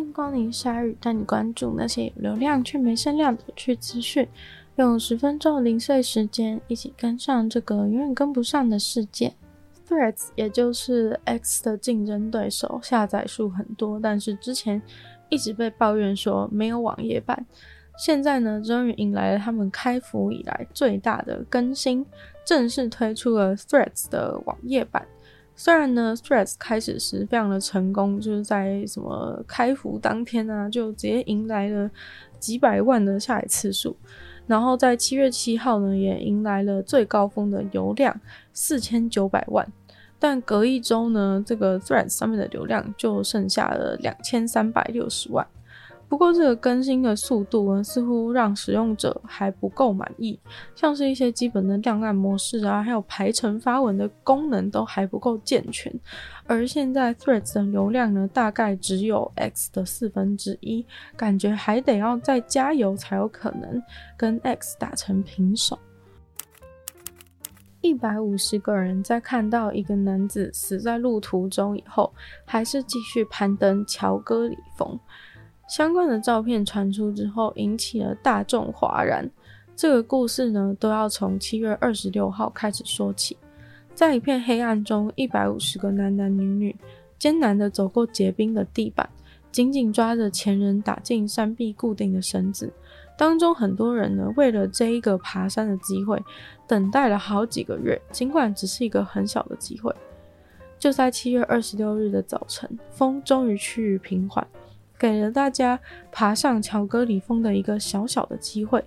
欢迎光临鲨鱼，带你关注那些有流量却没声量的有趣资讯。用十分钟零碎时间，一起跟上这个永远跟不上的世界。Threads 也就是 X 的竞争对手，下载数很多，但是之前一直被抱怨说没有网页版。现在呢，终于迎来了他们开服以来最大的更新，正式推出了 Threads 的网页版。虽然呢，Threads 开始时非常的成功，就是在什么开服当天啊，就直接迎来了几百万的下载次数。然后在七月七号呢，也迎来了最高峰的流量四千九百万。但隔一周呢，这个 Threads 上面的流量就剩下了两千三百六十万。不过，这个更新的速度呢，似乎让使用者还不够满意，像是一些基本的亮暗模式啊，还有排程发文的功能都还不够健全。而现在 Threads 的流量呢，大概只有 X 的四分之一，感觉还得要再加油才有可能跟 X 打成平手。一百五十个人在看到一个男子死在路途中以后，还是继续攀登乔戈里峰。相关的照片传出之后，引起了大众哗然。这个故事呢，都要从七月二十六号开始说起。在一片黑暗中，一百五十个男男女女艰难地走过结冰的地板，紧紧抓着前人打进山壁固定的绳子。当中很多人呢，为了这一个爬山的机会，等待了好几个月。尽管只是一个很小的机会，就在七月二十六日的早晨，风终于趋于平缓，给了大家爬上乔戈里峰的一个小小的机会。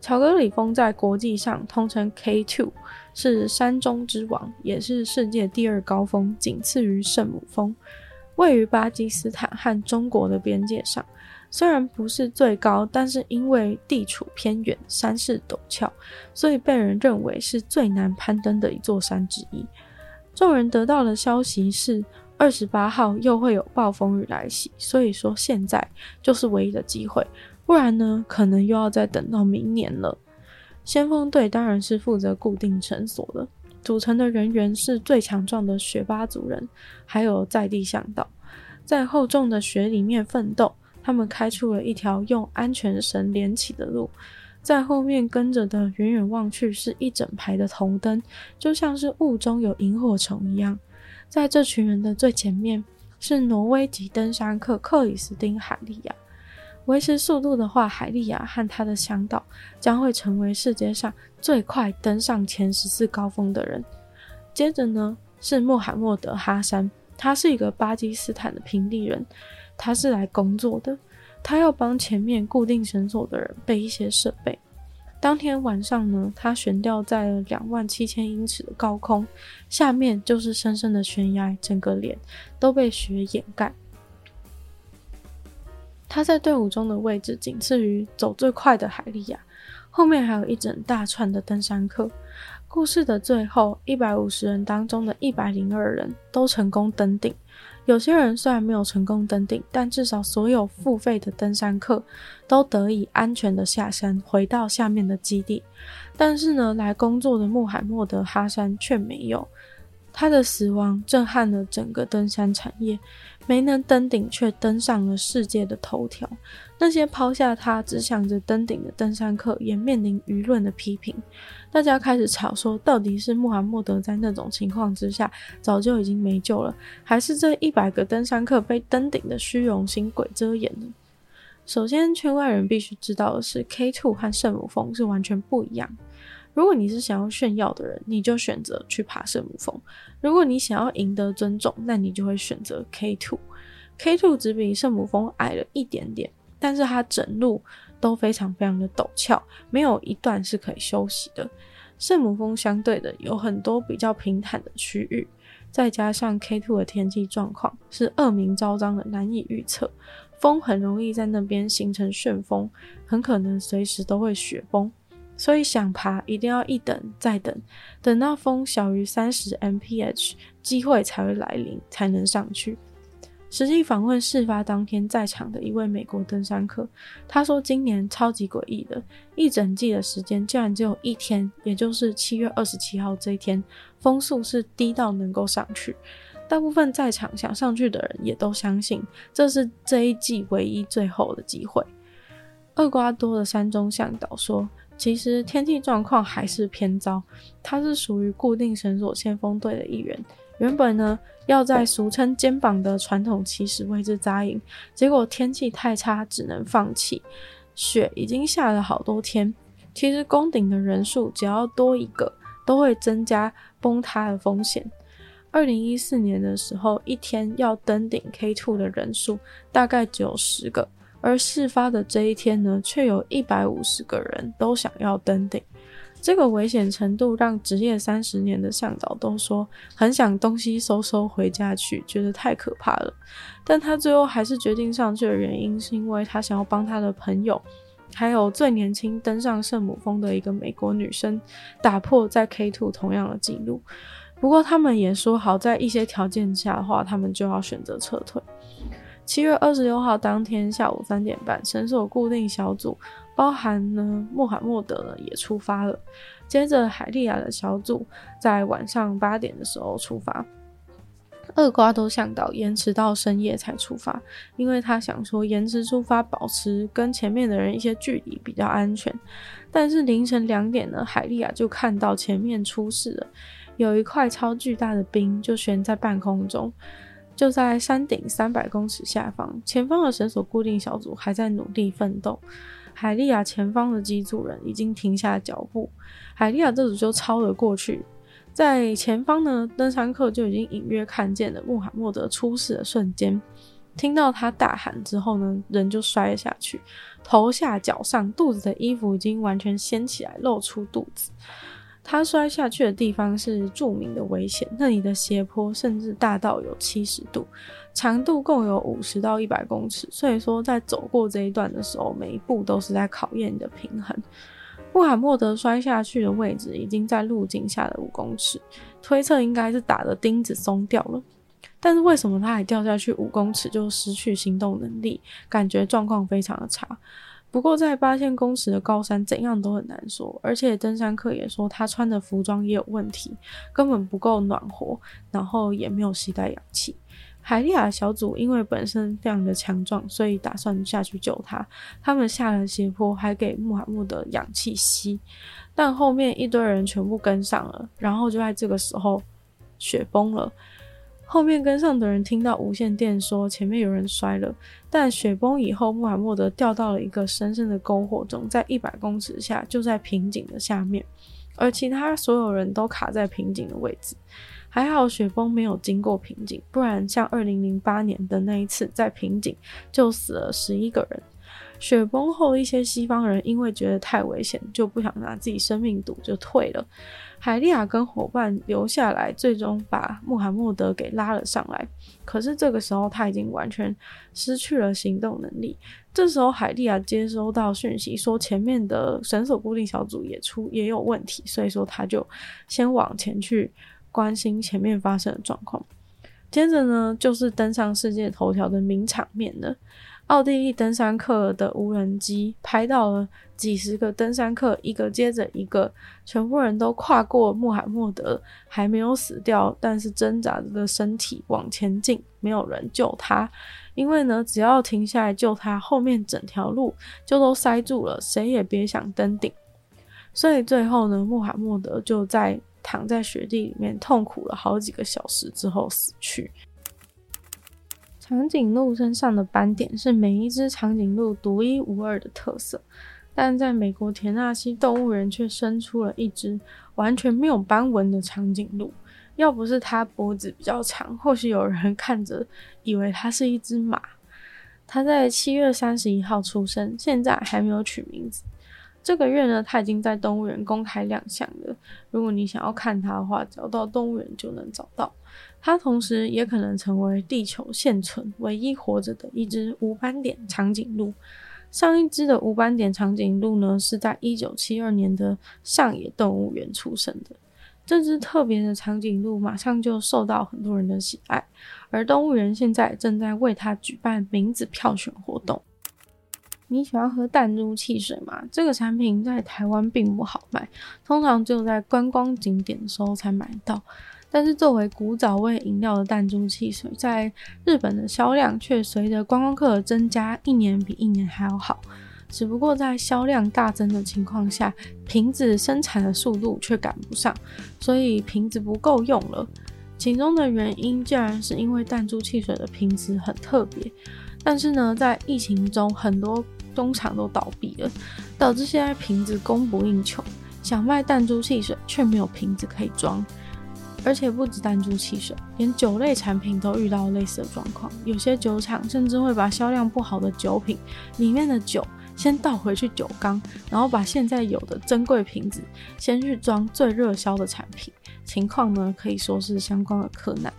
乔戈里峰在国际上通称 K2，是山中之王，也是世界第二高峰，仅次于圣母峰，位于巴基斯坦和中国的边界上。虽然不是最高，但是因为地处偏远，山势陡峭，所以被人认为是最难攀登的一座山之一。众人得到的消息是，二十八号又会有暴风雨来袭，所以说现在就是唯一的机会，不然呢，可能又要再等到明年了。先锋队当然是负责固定绳索的，组成的人员是最强壮的雪巴族人，还有在地向导，在厚重的雪里面奋斗。他们开出了一条用安全绳连起的路，在后面跟着的，远远望去是一整排的头灯，就像是雾中有萤火虫一样。在这群人的最前面是挪威籍登山客克里斯汀·海利亚。维持速度的话，海利亚和他的向导将会成为世界上最快登上前十四高峰的人。接着呢，是穆罕默德·哈山，他是一个巴基斯坦的平地人。他是来工作的，他要帮前面固定绳索的人备一些设备。当天晚上呢，他悬吊在了两万七千英尺的高空，下面就是深深的悬崖，整个脸都被雪掩盖。他在队伍中的位置仅次于走最快的海利亚，后面还有一整大串的登山客。故事的最后，一百五十人当中的一百零二人都成功登顶。有些人虽然没有成功登顶，但至少所有付费的登山客都得以安全的下山，回到下面的基地。但是呢，来工作的穆罕默德·哈山却没有。他的死亡震撼了整个登山产业，没能登顶却登上了世界的头条。那些抛下他只想着登顶的登山客也面临舆论的批评。大家开始吵说，到底是穆罕默德在那种情况之下早就已经没救了，还是这一百个登山客被登顶的虚荣心鬼遮眼呢？首先，圈外人必须知道的是，K2 和圣母峰是完全不一样。如果你是想要炫耀的人，你就选择去爬圣母峰；如果你想要赢得尊重，那你就会选择 K2。K2 只比圣母峰矮了一点点，但是它整路都非常非常的陡峭，没有一段是可以休息的。圣母峰相对的有很多比较平坦的区域，再加上 K2 的天气状况是恶名昭彰的，难以预测，风很容易在那边形成旋风，很可能随时都会雪崩。所以想爬一定要一等再等，等到风小于三十 mph，机会才会来临，才能上去。实际访问事发当天在场的一位美国登山客，他说今年超级诡异的，一整季的时间竟然只有一天，也就是七月二十七号这一天，风速是低到能够上去。大部分在场想上去的人也都相信这是这一季唯一最后的机会。厄瓜多的山中向导说，其实天气状况还是偏糟。他是属于固定绳索先锋队的一员，原本呢要在俗称肩膀的传统起始位置扎营，结果天气太差，只能放弃。雪已经下了好多天，其实攻顶的人数只要多一个，都会增加崩塌的风险。二零一四年的时候，一天要登顶 K Two 的人数大概只有十个，而事发的这一天呢，却有一百五十个人都想要登顶。这个危险程度让职业三十年的向导都说很想东西收收回家去，觉得太可怕了。但他最后还是决定上去的原因，是因为他想要帮他的朋友，还有最年轻登上圣母峰的一个美国女生，打破在 K two 同样的记录。不过他们也说好，在一些条件下的话，他们就要选择撤退。七月二十六号当天下午三点半，绳索固定小组包含呢穆罕默德呢也出发了。接着海利亚的小组在晚上八点的时候出发。厄瓜多向导延迟到深夜才出发，因为他想说延迟出发，保持跟前面的人一些距离比较安全。但是凌晨两点呢，海利亚就看到前面出事了。有一块超巨大的冰就悬在半空中，就在山顶三百公尺下方。前方的绳索固定小组还在努力奋斗。海利亚前方的机组人已经停下脚步，海利亚这组就超了过去。在前方呢，登山客就已经隐约看见了穆罕默德出事的瞬间。听到他大喊之后呢，人就摔了下去，头下脚上肚子的衣服已经完全掀起来，露出肚子。他摔下去的地方是著名的危险，那里的斜坡甚至大到有七十度，长度共有五十到一百公尺。所以说，在走过这一段的时候，每一步都是在考验你的平衡。穆罕默德摔下去的位置已经在路径下的五公尺，推测应该是打的钉子松掉了。但是为什么他还掉下去五公尺就失去行动能力？感觉状况非常的差。不过，在八千公尺的高山，怎样都很难说。而且，登山客也说他穿的服装也有问题，根本不够暖和，然后也没有携带氧气。海利亚小组因为本身非常的强壮，所以打算下去救他。他们下了斜坡，还给穆罕默德氧气吸。但后面一堆人全部跟上了，然后就在这个时候，雪崩了。后面跟上的人听到无线电说前面有人摔了，但雪崩以后，穆罕默德掉到了一个深深的沟壑中，在一百公尺下，就在瓶颈的下面，而其他所有人都卡在瓶颈的位置。还好雪崩没有经过瓶颈，不然像二零零八年的那一次，在瓶颈就死了十一个人。雪崩后，一些西方人因为觉得太危险，就不想拿自己生命赌，就退了。海利亚跟伙伴留下来，最终把穆罕默德给拉了上来。可是这个时候他已经完全失去了行动能力。这时候海利亚接收到讯息，说前面的绳索固定小组也出也有问题，所以说他就先往前去关心前面发生的状况。接着呢，就是登上世界头条的名场面了。奥地利登山客的无人机拍到了几十个登山客，一个接着一个，全部人都跨过穆罕默德，还没有死掉，但是挣扎着的身体往前进，没有人救他，因为呢，只要停下来救他，后面整条路就都塞住了，谁也别想登顶。所以最后呢，穆罕默德就在躺在雪地里面痛苦了好几个小时之后死去。长颈鹿身上的斑点是每一只长颈鹿独一无二的特色，但在美国田纳西动物园却生出了一只完全没有斑纹的长颈鹿。要不是它脖子比较长，或许有人看着以为它是一只马。它在七月三十一号出生，现在还没有取名字。这个月呢，它已经在动物园公开亮相了。如果你想要看它的话，找到动物园就能找到。它同时也可能成为地球现存唯一活着的一只无斑点长颈鹿。上一只的无斑点长颈鹿呢，是在一九七二年的上野动物园出生的。这只特别的长颈鹿马上就受到很多人的喜爱，而动物园现在正在为它举办名字票选活动。你喜欢喝弹珠汽水吗？这个产品在台湾并不好卖，通常只有在观光景点的时候才买到。但是作为古早味饮料的弹珠汽水，在日本的销量却随着观光客的增加，一年比一年还要好。只不过在销量大增的情况下，瓶子生产的速度却赶不上，所以瓶子不够用了。其中的原因竟然是因为弹珠汽水的瓶子很特别，但是呢，在疫情中很多工厂都倒闭了，导致现在瓶子供不应求，想卖弹珠汽水却没有瓶子可以装。而且不止弹珠汽水，连酒类产品都遇到类似的状况，有些酒厂甚至会把销量不好的酒品里面的酒。先倒回去酒缸，然后把现在有的珍贵瓶子先去装最热销的产品，情况呢可以说是相关的困难。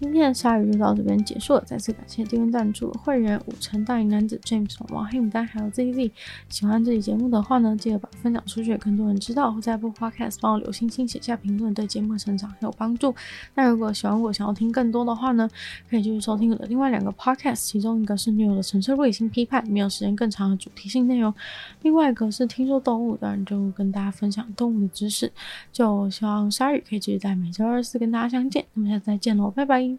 今天的鲨鱼就到这边结束了，再次感谢订阅赞助会员五成大龄男子 James、王黑牡丹还有 ZZ。喜欢这期节目的话呢，记得把分享出去，更多人知道。或在播 Podcast 帮我留星星、写下评论，对节目的成长很有帮助。那如果喜欢我，想要听更多的话呢，可以继续收听我的另外两个 Podcast，其中一个是女友的纯粹理性批判，没有时间更长的主题性内容；另外一个是听说动物，当然就跟大家分享动物的知识。就希望鲨鱼可以继续在每周二四跟大家相见。那么下次再见喽，拜拜。Bye.